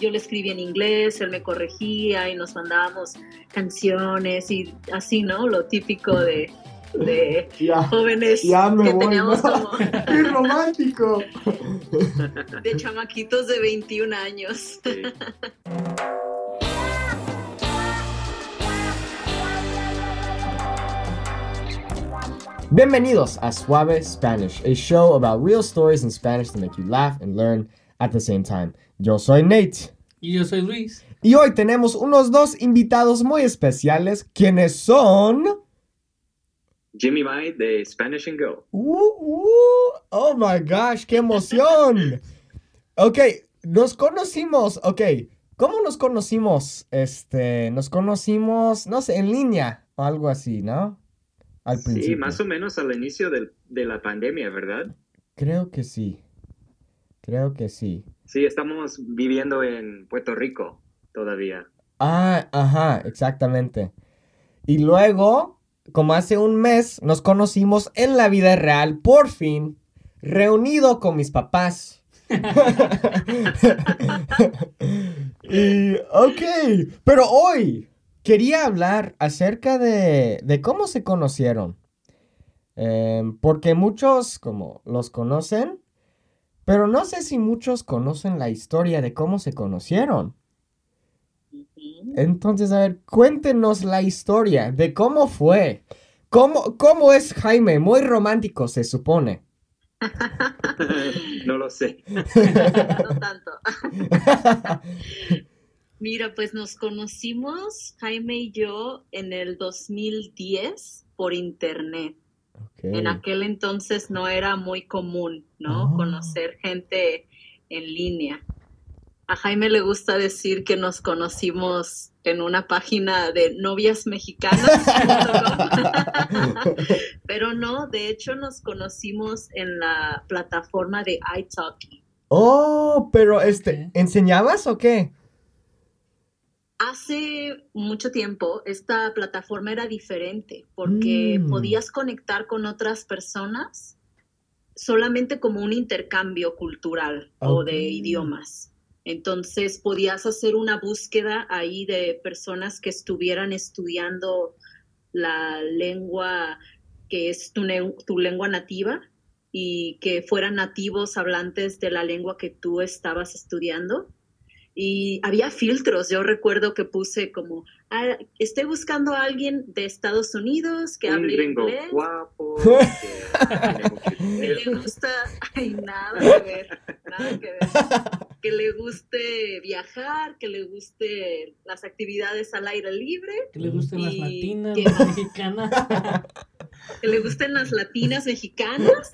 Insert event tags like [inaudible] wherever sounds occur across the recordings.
yo le escribía en inglés, él me corregía y nos mandábamos canciones y así, ¿no? Lo típico de, de [laughs] jóvenes que teníamos como... [laughs] ¡Qué romántico! [laughs] de chamaquitos de 21 años. Bienvenidos a Suave Spanish, a show about real stories in Spanish to make you laugh and learn at the same time. Yo soy Nate. Y yo soy Luis. Y hoy tenemos unos dos invitados muy especiales, quienes son... Jimmy Mai de Spanish and Go. Uh, uh, oh my gosh, qué emoción. [laughs] ok, nos conocimos, ok. ¿Cómo nos conocimos? Este, nos conocimos, no sé, en línea o algo así, ¿no? Sí, más o menos al inicio de la pandemia, ¿verdad? Creo que sí. Creo que sí. Sí, estamos viviendo en Puerto Rico todavía. Ah, ajá, exactamente. Y luego, como hace un mes, nos conocimos en la vida real, por fin, reunido con mis papás. [laughs] y, ok, pero hoy quería hablar acerca de, de cómo se conocieron. Em, porque muchos, como los conocen, pero no sé si muchos conocen la historia de cómo se conocieron. Entonces, a ver, cuéntenos la historia de cómo fue. ¿Cómo, cómo es Jaime? Muy romántico, se supone. [laughs] no lo sé. no tanto. [laughs] Mira, pues nos conocimos, Jaime y yo, en el 2010 por internet. En aquel entonces no era muy común, ¿no? Ah. Conocer gente en línea. A Jaime le gusta decir que nos conocimos en una página de novias mexicanas, [laughs] [laughs] pero no, de hecho nos conocimos en la plataforma de iTalki. Oh, pero este, ¿enseñabas o qué? Hace mucho tiempo esta plataforma era diferente porque mm. podías conectar con otras personas solamente como un intercambio cultural o de idiomas. Entonces podías hacer una búsqueda ahí de personas que estuvieran estudiando la lengua que es tu, tu lengua nativa y que fueran nativos hablantes de la lengua que tú estabas estudiando y había filtros. Yo recuerdo que puse como, ah, estoy buscando a alguien de Estados Unidos que hable inglés. guapo, [laughs] que, le gusta, ay, nada que ver, nada que ver. [laughs] Que le guste viajar, que le guste las actividades al aire libre. Que le gusten las latinas, las mexicanas. [laughs] Que le gusten las latinas mexicanas.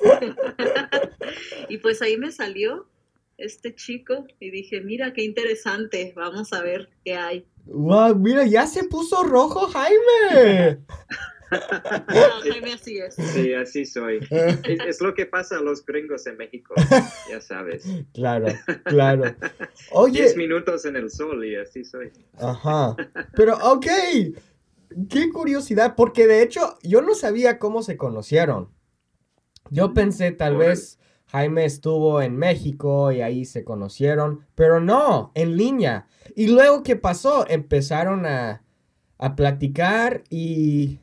y pues ahí me salió este chico y dije, mira qué interesante, vamos a ver qué hay. Wow, mira, ya se puso rojo Jaime. Jaime así es. Sí, así soy. [laughs] Es, lo que pasa a los gringos en México, ya sabes. Claro, claro. Oye. Diez minutos en el sol y así soy. Ajá. Pero, ok. Qué curiosidad, porque de hecho yo no sabía cómo se conocieron. Yo pensé tal vez Jaime estuvo en México y ahí se conocieron, pero no, en línea. Y luego, ¿qué pasó? Empezaron a, platicar y...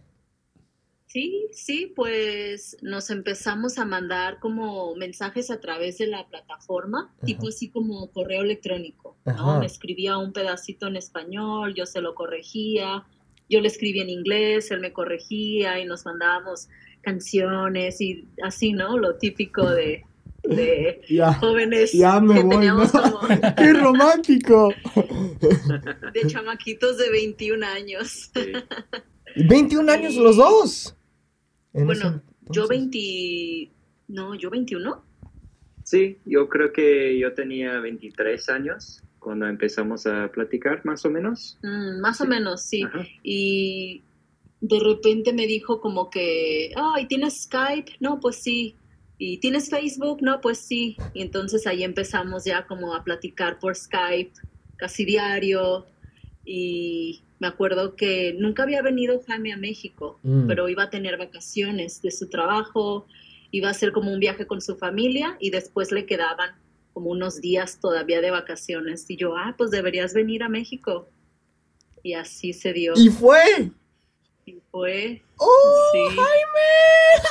Sí, sí, pues nos empezamos a mandar como mensajes a través de la plataforma, tipo así como correo electrónico, ¿no? Me escribía un pedacito en español, yo se lo corregía, yo le escribía en inglés, él me corregía y nos mandábamos canciones y así, ¿no? Lo típico de, [laughs] de jóvenes ya me que voy, [laughs] ¡Qué romántico! De chamaquitos de 21 años. [laughs] 21 años los dos. bueno, yo 20... No, yo 21. Sí, yo creo que yo tenía 23 años cuando empezamos a platicar, más o menos. Mm, más o menos, sí. Y de repente me dijo como que, ay, ¿tienes Skype? No, pues sí. ¿Y tienes Facebook? No, pues sí. Y entonces ahí empezamos ya como a platicar por Skype, casi diario. Y me acuerdo que nunca había venido Jaime a México, mm. pero iba a tener vacaciones de su trabajo, iba a hacer como un viaje con su familia y después le quedaban como unos días todavía de vacaciones. Y yo, ah, pues deberías venir a México. Y así se dio. ¿Y fue? Y fue. ¡Oh, Sí. Jaime!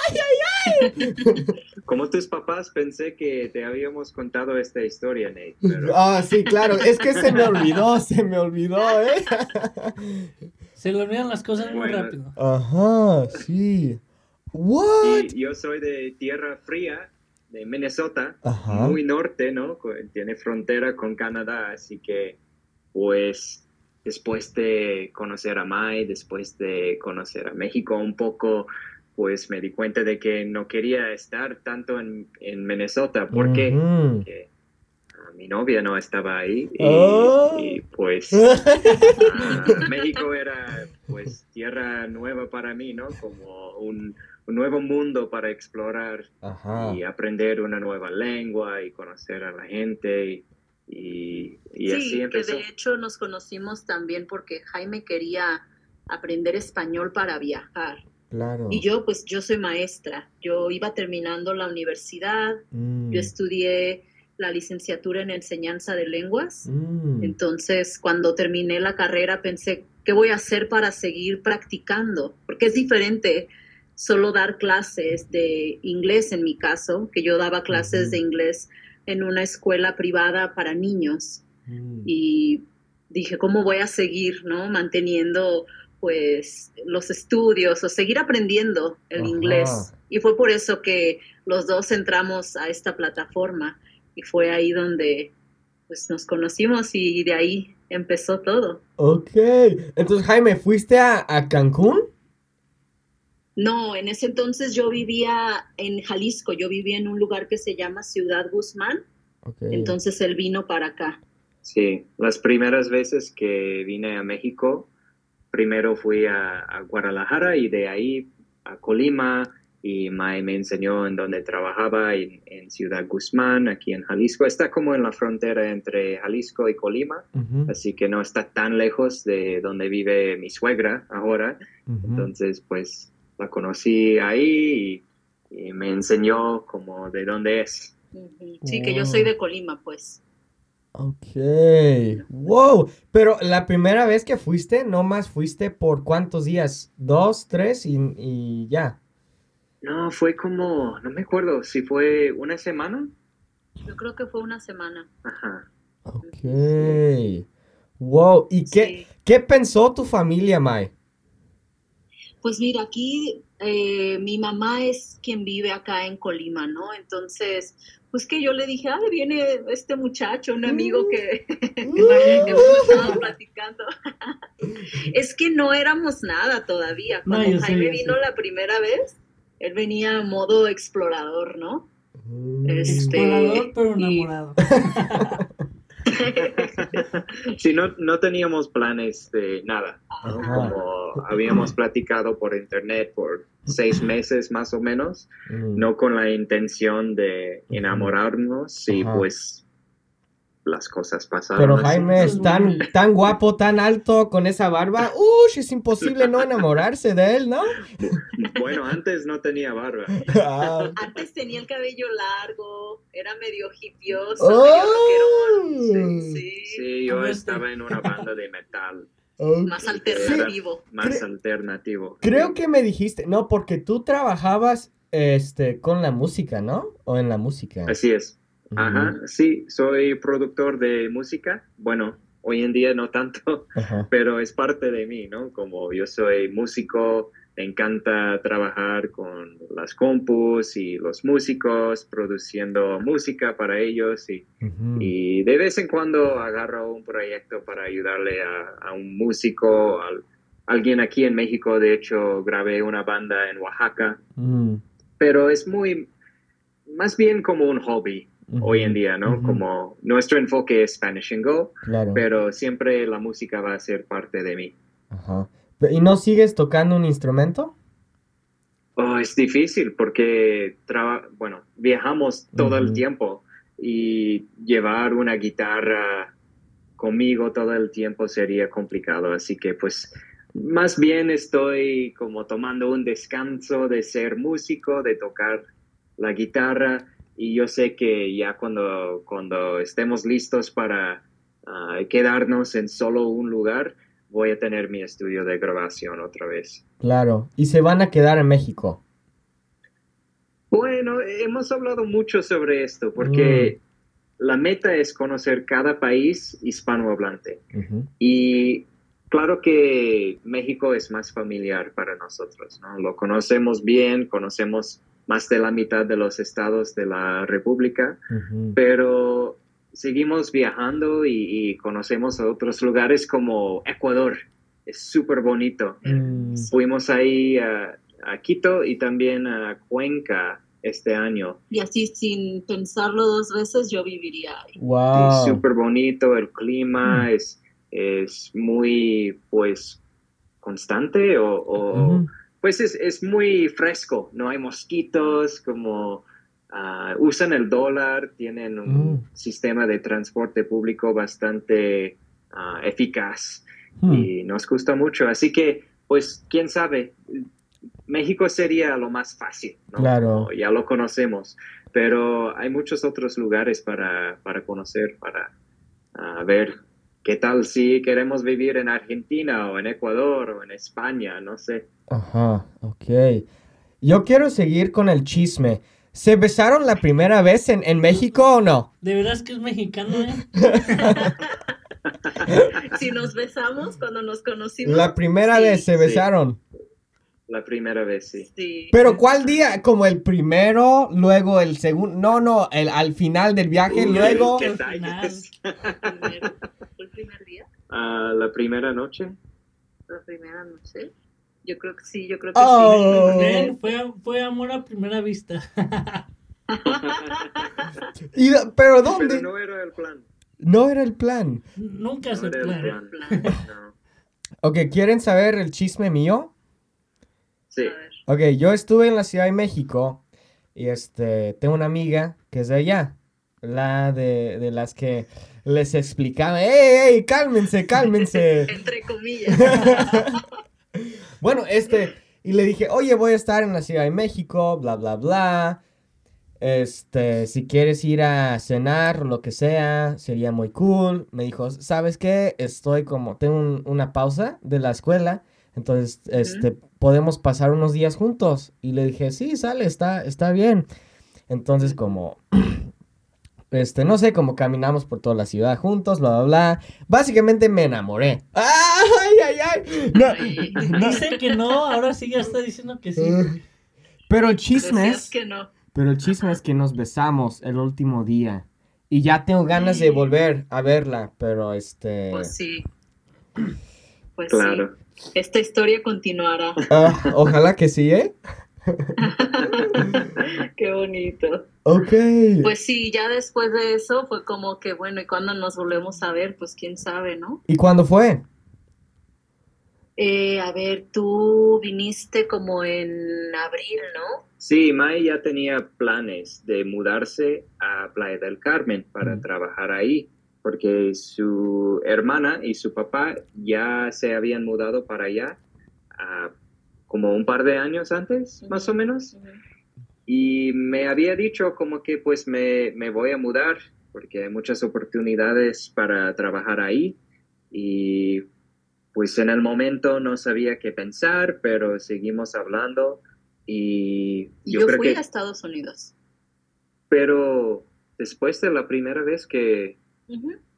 ¡Ay, ay, ay! [laughs] Como tus papás, pensé que te habíamos contado esta historia, Nate. Pero [laughs] Ah, sí, claro. Es que se me olvidó, se me olvidó, ¿eh? [laughs] Se le olvidan las cosas muy Bueno. rápido. Ajá, sí. ¿What? y yo soy de tierra fría, de Minnesota, Ajá. muy norte, ¿no? Tiene frontera con Canadá, así que, pues, después de conocer a Mai, después de conocer a México un poco, pues me di cuenta de que no quería estar tanto en, en Minnesota, porque Ujú. mi novia no estaba ahí y, Oh. y, pues [laughs] ah, México era pues tierra nueva para mí, ¿no? Como un, un nuevo mundo para explorar Ajá. y aprender una nueva lengua y conocer a la gente y, y, y sí, así que de hecho nos conocimos también porque Jaime quería aprender español para viajar. Claro. Y yo, pues yo soy maestra. Yo iba terminando la universidad, Mm, yo estudié la licenciatura en enseñanza de lenguas. mm, Entonces, cuando terminé la carrera, pensé, ¿qué voy a hacer para seguir practicando? Porque es diferente solo dar clases de inglés en mi caso, que yo daba clases de inglés en una escuela privada para niños. mm. Y dije, ¿cómo voy a seguir, no? Manteniendo pues los estudios o seguir aprendiendo el Ajá. inglés. Y fue por eso que los dos entramos a esta plataforma y fue ahí donde pues nos conocimos y de ahí empezó todo. Ok. Entonces, Jaime, ¿fuiste a, a Cancún? No, en ese entonces yo vivía en Jalisco, yo vivía en un lugar que se llama Ciudad Guzmán, entonces él vino para acá. Sí, las primeras veces que vine a México, primero fui a, a Guadalajara y de ahí a Colima y Mae me enseñó en donde trabajaba en, en Ciudad Guzmán, aquí en Jalisco. Está como en la frontera entre Jalisco y Colima, así que no está tan lejos de donde vive mi suegra ahora. Entonces, pues la conocí ahí y, y me enseñó como de dónde es. Sí, que yo soy de Colima, pues. Ok. Wow. Pero la primera vez que fuiste, no más fuiste por cuántos días? ¿Dos, tres y, y ya? No, fue como, no me acuerdo si fue una semana. Yo creo que fue una semana. Ajá. Ok. Wow. ¿Y qué, Sí. qué pensó tu familia, Mai? Pues mira, aquí eh, mi mamá es quien vive acá en Colima, ¿no? Entonces, pues que yo le dije, ah, viene este muchacho, un amigo que, [laughs] que hemos estado platicando. [laughs] es que no éramos nada todavía. Cuando Jaime vino sé. la primera vez, él venía a modo explorador, ¿no? Mm. Este, Explorador, pero y- enamorado. [laughs] [laughs] Sí, no, no teníamos planes de nada. ¿no? Ajá. Como habíamos platicado por internet por seis meses más o menos, Mm. no con la intención de enamorarnos y pues las cosas pasaron. Pero así. Jaime es tan, tan guapo, tan alto, con esa barba. Uy, es imposible no enamorarse de él, ¿no? Bueno, antes no tenía barba. Ah, Antes tenía el cabello largo, era medio hipioso, ¡Oh! medio. Sí, sí. Sí, yo estaba en una banda de metal. Más alternativo. más Cre- alternativo. Creo que me dijiste, no, porque tú trabajabas este, con la música, ¿no? O en la música. Así es. Ajá, sí, soy productor de música. Bueno, hoy en día no tanto, [laughs] Ajá. pero es parte de mí, ¿no? Como yo soy músico, me encanta trabajar con las compus y los músicos, produciendo música para ellos y, y de vez en cuando agarro un proyecto para ayudarle a, a un músico, a alguien aquí en México, de hecho grabé una banda en Oaxaca, Mm, pero es muy, más bien como un hobby hoy en día, ¿no? Como nuestro enfoque es Spanish and Go, Claro. pero siempre la música va a ser parte de mí. Ajá. ¿Y no sigues tocando un instrumento? Oh, es difícil porque, traba- bueno, viajamos todo el tiempo y llevar una guitarra conmigo todo el tiempo sería complicado, así que pues más bien estoy como tomando un descanso de ser músico, de tocar la guitarra y yo sé que ya cuando, cuando estemos listos para ah, quedarnos en solo un lugar, voy a tener mi estudio de grabación otra vez. Claro, y se van a quedar en México. Bueno, hemos hablado mucho sobre esto porque Mm. la meta es conocer cada país hispanohablante. Y claro que México es más familiar para nosotros, ¿no? Lo conocemos bien, conocemos más de la mitad de los estados de la República, pero seguimos viajando y, y conocemos a otros lugares como Ecuador. Es súper bonito. Mm. Fuimos ahí a, a Quito y también a Cuenca este año. Y así sin pensarlo dos veces yo viviría ahí. Wow. Es súper bonito, el clima Mm. es, es muy, pues, constante o. pues es, es muy fresco, no hay mosquitos, como ah, usan el dólar, tienen un Mm. sistema de transporte público bastante ah, eficaz Hmm. y nos gusta mucho. Así que, pues, quién sabe, México sería lo más fácil, ¿no? Claro. Ya lo conocemos, pero hay muchos otros lugares para, para conocer, para ah, ver qué tal si queremos vivir en Argentina o en Ecuador o en España, no sé. Ajá, ok. Yo quiero seguir con el chisme. ¿Se besaron la primera vez en, en México o no? De veras que es mexicano, ¿eh? [laughs] Si nos besamos cuando nos conocimos. La primera sí, vez se sí. besaron. La primera vez, sí. Sí. Pero ¿cuál día? ¿Como el primero, luego el segundo? No, no, el, al final del viaje, Uy, luego... qué Al detalles. [laughs] Primero. ¿Fue el primer día? Ah, la primera noche. La primera noche. Yo creo que sí, yo creo que Oh. Ven, fue, fue amor a primera vista. [laughs] Y- ¿Pero Pero dónde? no era el plan. No era el plan. Nunca No se era el plan. plan. No. [laughs] Ok, ¿quieren saber el chisme mío? Sí. sí. Ok, yo estuve en la Ciudad de México y este, tengo una amiga que es de allá, la de, de las que les explicaba, ¡Ey, ey, cálmense, cálmense! [laughs] Entre comillas. Bueno, este, y le dije, oye, voy a estar en la Ciudad de México, bla, bla, bla. Este, si quieres ir a cenar o lo que sea, sería muy cool. Me dijo, ¿sabes qué? Estoy como, tengo un- una pausa de la escuela, entonces, este, podemos pasar unos días juntos. Y le dije, sí, sale, está, está bien. Entonces, como, [clears throat] este, no sé, como caminamos por toda la ciudad juntos, bla, bla, bla. Básicamente me enamoré. ¡Ay, ay, ay! No, Dice que no, ahora sí ya está diciendo que sí. Eh, Pero el chisme es, que no. pero el chisme es que nos besamos el último día. Y ya tengo ganas de volver a verla, pero este... Pues sí. Pues Claro. sí. Esta historia continuará. ah, ojalá que sí, ¿eh? [laughs] Qué bonito. Ok. Pues sí, ya después de eso fue como que, bueno, ¿y cuando nos volvemos a ver? Pues quién sabe, ¿no? ¿Y cuándo fue? Eh, a ver, tú viniste como en abril, ¿no? Sí, Mai ya tenía planes de mudarse a Playa del Carmen para Mm. trabajar ahí, porque su hermana y su papá ya se habían mudado para allá ah, como un par de años antes, más o menos. Y me había dicho como que pues me, me voy a mudar porque hay muchas oportunidades para trabajar ahí. Y pues en el momento no sabía qué pensar, pero seguimos hablando y yo, yo, creo fui que... a Estados Unidos. Pero después de la primera vez que,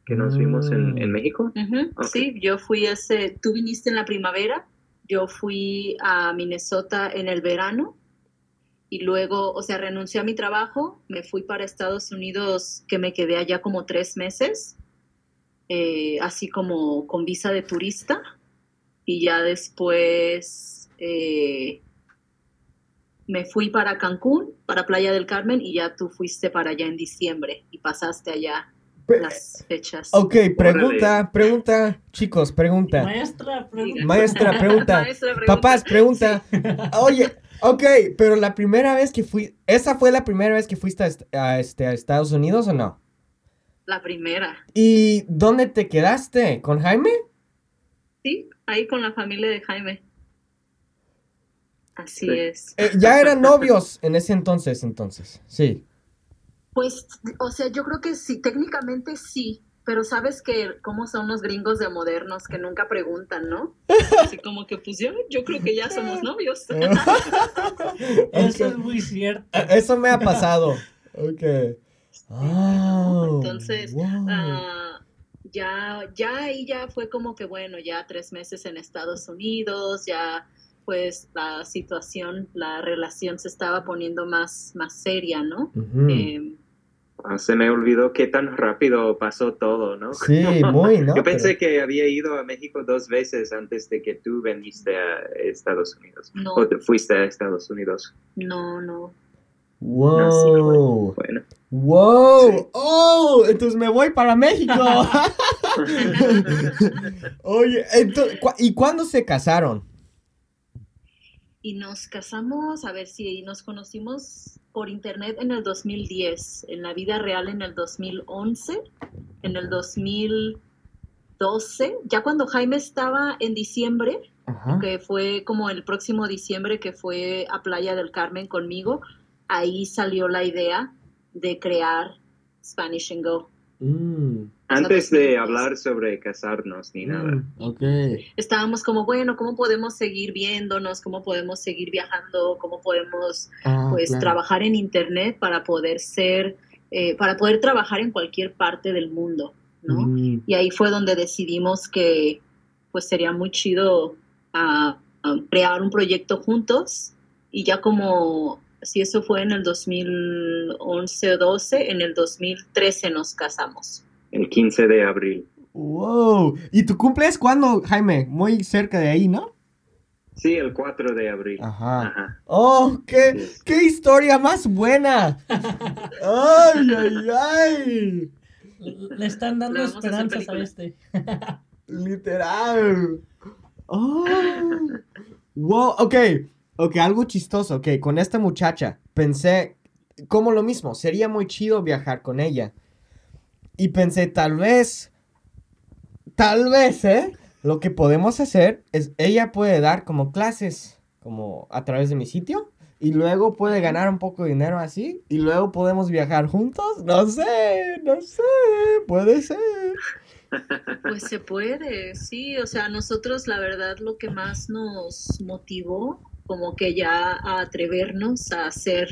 que nos vimos en, en Mm. México. Sí, yo fui ese, tú viniste en la primavera, yo fui a Minnesota en el verano y luego, o sea, renuncié a mi trabajo, me fui para Estados Unidos, que me quedé allá como tres meses, eh, así como con visa de turista y ya después eh, me fui para Cancún, para Playa del Carmen y ya tú fuiste para allá en diciembre y pasaste allá Pe- las fechas. Ok, pregunta, pregunta, chicos, pregunta. Maestra, pregunta. Maestra, pregunta. [laughs] Maestra, pregunta. Papás, pregunta. [laughs] Oye, ok, pero la primera vez que fui, ¿esa fue la primera vez que fuiste a, este, a Estados Unidos o no? La primera, ¿Y dónde te quedaste? ¿Con Jaime? sí, ahí con la familia de Jaime. Así Sí. es. Eh, ya eran novios en ese entonces, entonces, sí. Pues, o sea, yo creo que sí, técnicamente sí, pero sabes que cómo son los gringos de modernos que nunca preguntan, ¿no? Así como que pues yo, yo creo que ya somos [laughs] novios. Eso es muy cierto. Eso me ha pasado. Ok. Oh, Entonces, wow. ah, ya, ya ahí ya fue como que bueno, ya tres meses en Estados Unidos, ya pues la situación, la relación se estaba poniendo más, más seria, ¿no? Eh, Ah, se me olvidó qué tan rápido pasó todo, ¿no? Sí, muy, ¿no? [laughs] Yo pensé Pero- que había ido a México dos veces antes de que tú veniste a Estados Unidos. No. O te fuiste a Estados Unidos. no, no. Wow. Bueno, Wow. Sí. Oh, entonces me voy para México. [laughs] Oye, entonces, cu- ¿y cuándo se casaron? Y nos casamos, a ver si nos conocimos por internet en el 2010, en la vida real en el 2011, en el 2012, ya cuando Jaime estaba en diciembre, Ajá. que fue como el próximo diciembre que fue a Playa del Carmen conmigo, ahí salió la idea de crear Spanish and Go. Mm, antes de 2010. hablar sobre casarnos ni nada. mm, ok. Estábamos como, bueno, ¿cómo podemos seguir viéndonos? ¿Cómo podemos seguir viajando? ¿Cómo podemos Ah, pues claro. trabajar en internet para poder ser, eh, para poder trabajar en cualquier parte del mundo, ¿no? Mm, Y ahí fue donde decidimos que pues sería muy chido ah, ah, crear un proyecto juntos y ya como, si eso fue en el 2011 o 12, en el 2013 nos casamos. El 15 de abril. Wow. ¿Y tu cumple es cuándo, Jaime? Muy cerca de ahí, ¿no? Sí, el 4 de abril. Ajá. Ajá. Oh, qué, qué historia más buena. Ay, ay, ay. Le están dando a hacer esperanzas a este. Literal. Oh. Wow, ok. Ok, algo chistoso. Ok, con esta muchacha pensé como lo mismo. Sería muy chido viajar con ella. Y pensé, tal vez, tal vez, ¿eh? Lo que podemos hacer es, ella puede dar como clases, como a través de mi sitio. Y luego puede ganar un poco de dinero así. Y luego podemos viajar juntos. No sé, no sé. Puede ser. Pues se puede, sí, o sea, nosotros la verdad lo que más nos motivó como que ya a atrevernos a hacer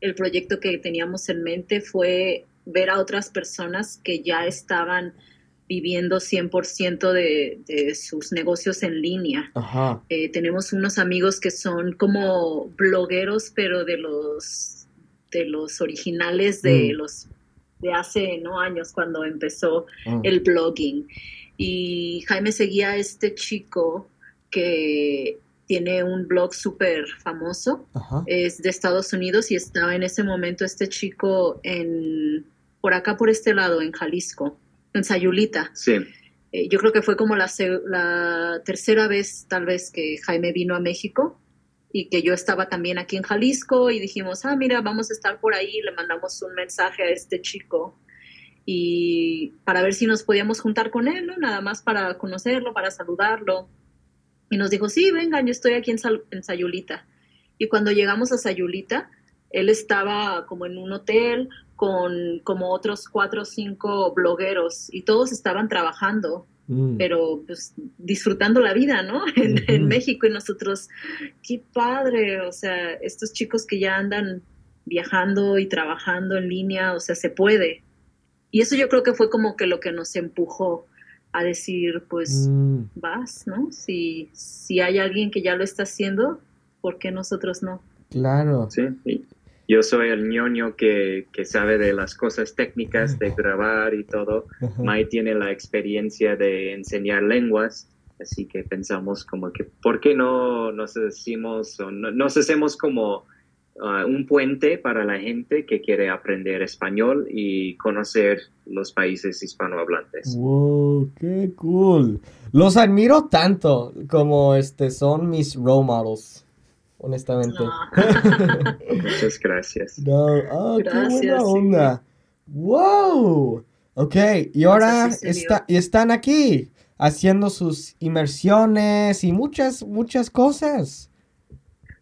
el proyecto que teníamos en mente fue ver a otras personas que ya estaban viviendo 100% de, de sus negocios en línea. Ajá. Eh, tenemos unos amigos que son como blogueros, pero de los de los originales de Mm. los de hace no años cuando empezó Mm. el blogging. Y Jaime seguía a este chico que tiene un blog súper famoso, Ajá. es de Estados Unidos y estaba en ese momento este chico en por acá por este lado en Jalisco, en Sayulita. Sí. Eh, yo creo que fue como la, la tercera vez tal vez que Jaime vino a México y que yo estaba también aquí en Jalisco y dijimos, ah, mira, vamos a estar por ahí, le mandamos un mensaje a este chico y para ver si nos podíamos juntar con él, ¿no? Nada más para conocerlo, para saludarlo. Y nos dijo, sí, vengan, yo estoy aquí en, Sal- en Sayulita. Y cuando llegamos a Sayulita, él estaba como en un hotel con como otros cuatro o cinco blogueros y todos estaban trabajando, Mm. pero pues disfrutando la vida, ¿no? [laughs] En, en. México y nosotros, qué padre, o sea, estos chicos que ya andan viajando y trabajando en línea, o sea, se puede. Y eso yo creo que fue como que lo que nos empujó a decir, pues Mm. vas, ¿no? Si, si hay alguien que ya lo está haciendo, ¿por qué nosotros no? Claro. Sí, yo soy el ñoño que, que sabe de las cosas técnicas de grabar y todo. Mai tiene la experiencia de enseñar lenguas, así que pensamos como que, ¿por qué no nos decimos o no- nos hacemos como ah, un puente para la gente que quiere aprender español y conocer los países hispanohablantes? Wow, qué cool. Los admiro tanto como este son mis role models, honestamente. No. [laughs] Muchas gracias. No, ah, qué Gracias, buena sí. onda. Wow. Ok, y ahora está, y están aquí haciendo sus inmersiones y muchas, muchas cosas.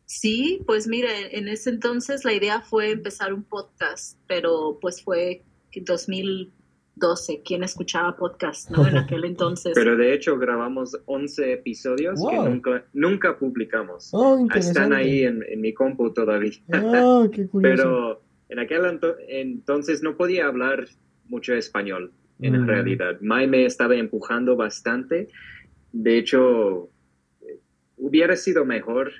Sí, pues mira, en ese entonces la idea fue empezar un podcast, pero pues fue 2012, ¿quién escuchaba podcast, no? En aquel entonces. [laughs] Pero de hecho grabamos 11 episodios que nunca, nunca publicamos. Oh, interesante. Están ahí en, en mi compu todavía. Ah, qué curioso. Pero en aquel ento- entonces no podía hablar mucho español, en Mm. realidad. Mai me estaba empujando bastante. De hecho, eh, hubiera sido mejor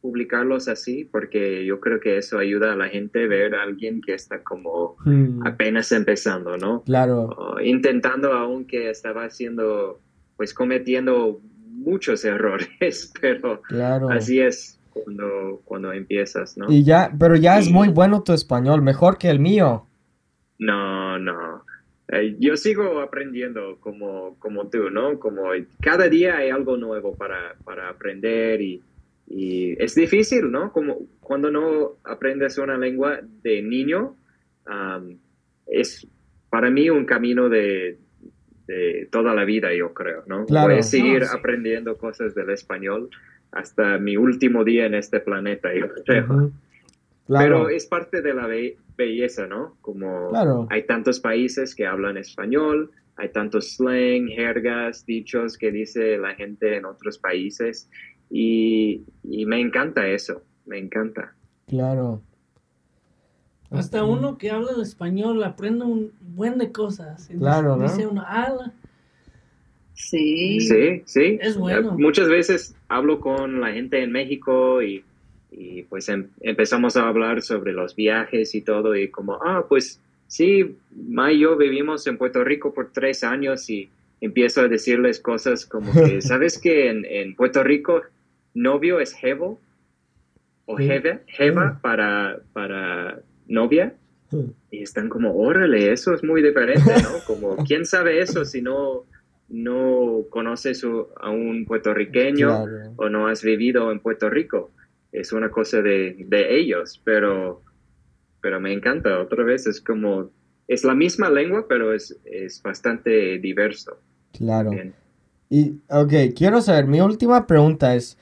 publicarlos así, porque yo creo que eso ayuda a la gente a ver a alguien que está como Mm, apenas empezando, ¿no? Claro, intentando aunque estaba haciendo, pues cometiendo muchos errores, [laughs] pero claro. así es cuando, cuando empiezas, ¿no? Y ya, pero ya es muy bueno tu español, mejor que el mío. No, no. Eh, yo sigo aprendiendo como, como tú, ¿no? Como cada día hay algo nuevo para, para aprender y, y es difícil, ¿no? Como cuando no aprendes una lengua de niño, am, es para mí un camino de, de toda la vida, yo creo, ¿no? Claro. Voy a seguir No, sí. aprendiendo cosas del español hasta mi último día en este planeta, yo creo. Claro, Pero es parte de la be- belleza, ¿no? Como Claro. hay tantos países que hablan español, hay tantos slang, jergas, dichos que dice la gente en otros países y, y me encanta eso, me encanta. claro. Hasta uno que habla el español aprende un buen de cosas. Claro, ¿no? Dice uno, ah, Sí. Sí, sí. Es bueno. Eh, Muchas veces hablo con la gente en México y, y, pues em- empezamos a hablar sobre los viajes y todo y como, ah, pues sí, Ma y yo vivimos en Puerto Rico por tres años y empiezo a decirles cosas como que, [laughs] ¿sabes que en, en Puerto Rico novio es jevo? O Sí. Mm. para, para novia. Y están como, órale, eso es muy diferente, ¿no? [laughs] Como, ¿quién sabe eso si no, no conoces a un puertorriqueño Claro. o no has vivido en Puerto Rico? Es una cosa de, de ellos, pero, pero me encanta. Otra vez es como, es la misma lengua, pero es, es bastante diverso. Claro. Bien. Y, ok, quiero saber, mi última pregunta es,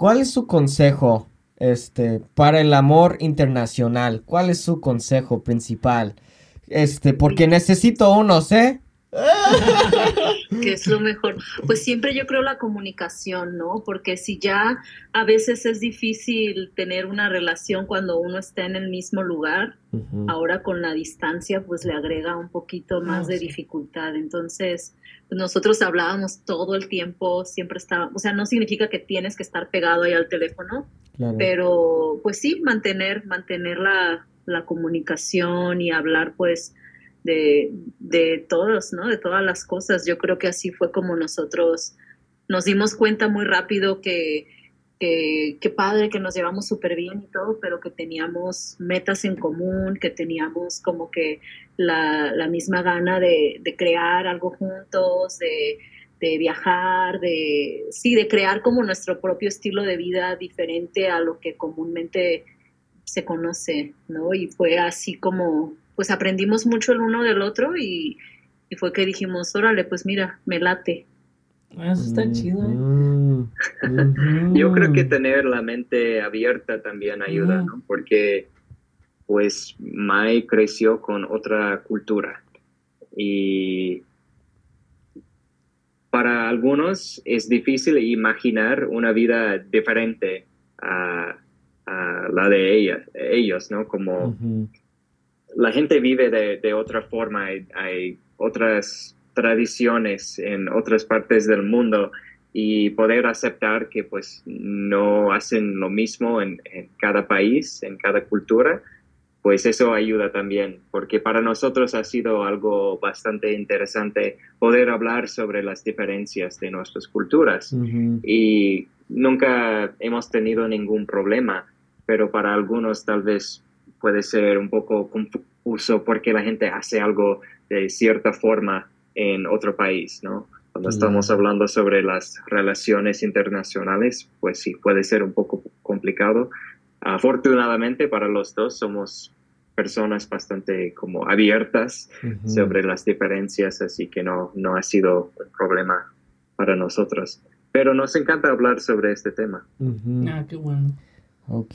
¿cuál es su consejo, este, para el amor internacional? ¿Cuál es su consejo principal? Este, porque necesito uno, ¿sé? [laughs] que es lo mejor. Pues siempre yo creo la comunicación, ¿no? Porque si ya a veces es difícil tener una relación cuando uno está en el mismo lugar, ahora con la distancia pues le agrega un poquito más Ah, de sí. dificultad. Entonces, nosotros hablábamos todo el tiempo, siempre estábamos, o sea, no significa que tienes que estar pegado ahí al teléfono, Claro. pero pues sí, mantener, mantener la, la comunicación y hablar pues de, de todos, ¿no? De todas las cosas. Yo creo que así fue como nosotros nos dimos cuenta muy rápido que, que, que padre, que nos llevamos súper bien y todo, pero que teníamos metas en común, que teníamos como que la, la misma gana de, de crear algo juntos, de, de viajar, de, sí, de crear como nuestro propio estilo de vida diferente a lo que comúnmente se conoce, ¿no? Y fue así como, pues aprendimos mucho el uno del otro y, y fue que dijimos, órale, pues mira, me late. Eso está chido. ¿eh? Mm. Yo creo que tener la mente abierta también ayuda. ¿no? Porque pues Mai creció con otra cultura y para algunos es difícil imaginar una vida diferente a, a la de ella, ellos, ¿no? Como la gente vive de, de otra forma, hay, hay otras tradiciones en otras partes del mundo y poder aceptar que pues no hacen lo mismo en, en cada país, en cada cultura, pues eso ayuda también, porque para nosotros ha sido algo bastante interesante poder hablar sobre las diferencias de nuestras culturas. Y nunca hemos tenido ningún problema, pero para algunos tal vez puede ser un poco confuso porque la gente hace algo de cierta forma en otro país, ¿no? Cuando estamos hablando sobre las relaciones internacionales, pues sí, puede ser un poco complicado. Afortunadamente para los dos somos personas bastante como abiertas sobre las diferencias, así que no, no ha sido un problema para nosotros. Pero nos encanta hablar sobre este tema. Ah, qué bueno. Ok.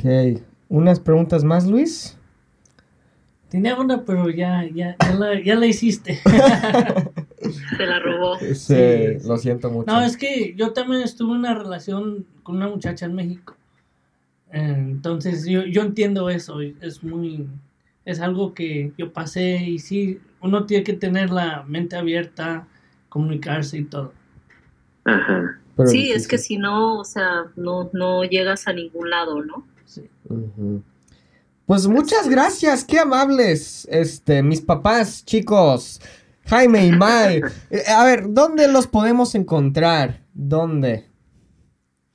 ¿Unas preguntas más, Luis? Tenía una, pero ya, ya, ya, la, ya la hiciste. [laughs] [laughs] Se la robó. Sí, Sí, lo siento mucho. No, es que yo también estuve en una relación con una muchacha en México. Entonces yo, yo entiendo eso, es muy, es algo que yo pasé y sí, uno tiene que tener la mente abierta, comunicarse y todo. Ajá. Pero Sí, es que si no, o sea, no, no llegas a ningún lado, ¿no? Sí. Pues muchas gracias, qué amables, este, mis papás, chicos, Jaime y Mai. Eh, A ver, ¿dónde los podemos encontrar? ¿Dónde?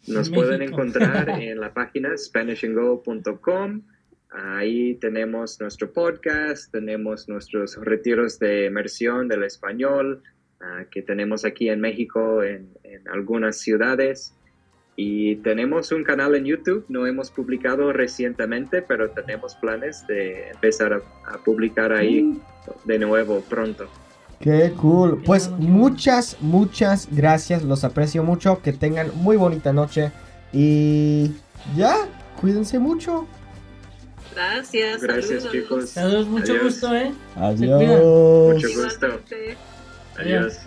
Nos En pueden encontrar [laughs] en la página spanishandgo.com. Ahí tenemos nuestro podcast, tenemos nuestros retiros de inmersión del español ah, que tenemos aquí en México en, en algunas ciudades. Y tenemos un canal en YouTube, no hemos publicado recientemente, pero tenemos planes de empezar a, a publicar ahí de nuevo pronto. Qué cool. Pues muchas, muchas gracias, los aprecio mucho, que tengan muy bonita noche y ya, cuídense mucho. Gracias. Gracias saludos. chicos. Saludos, mucho Adiós. gusto, ¿eh? Adiós. Mucho gusto. Igualmente. Adiós.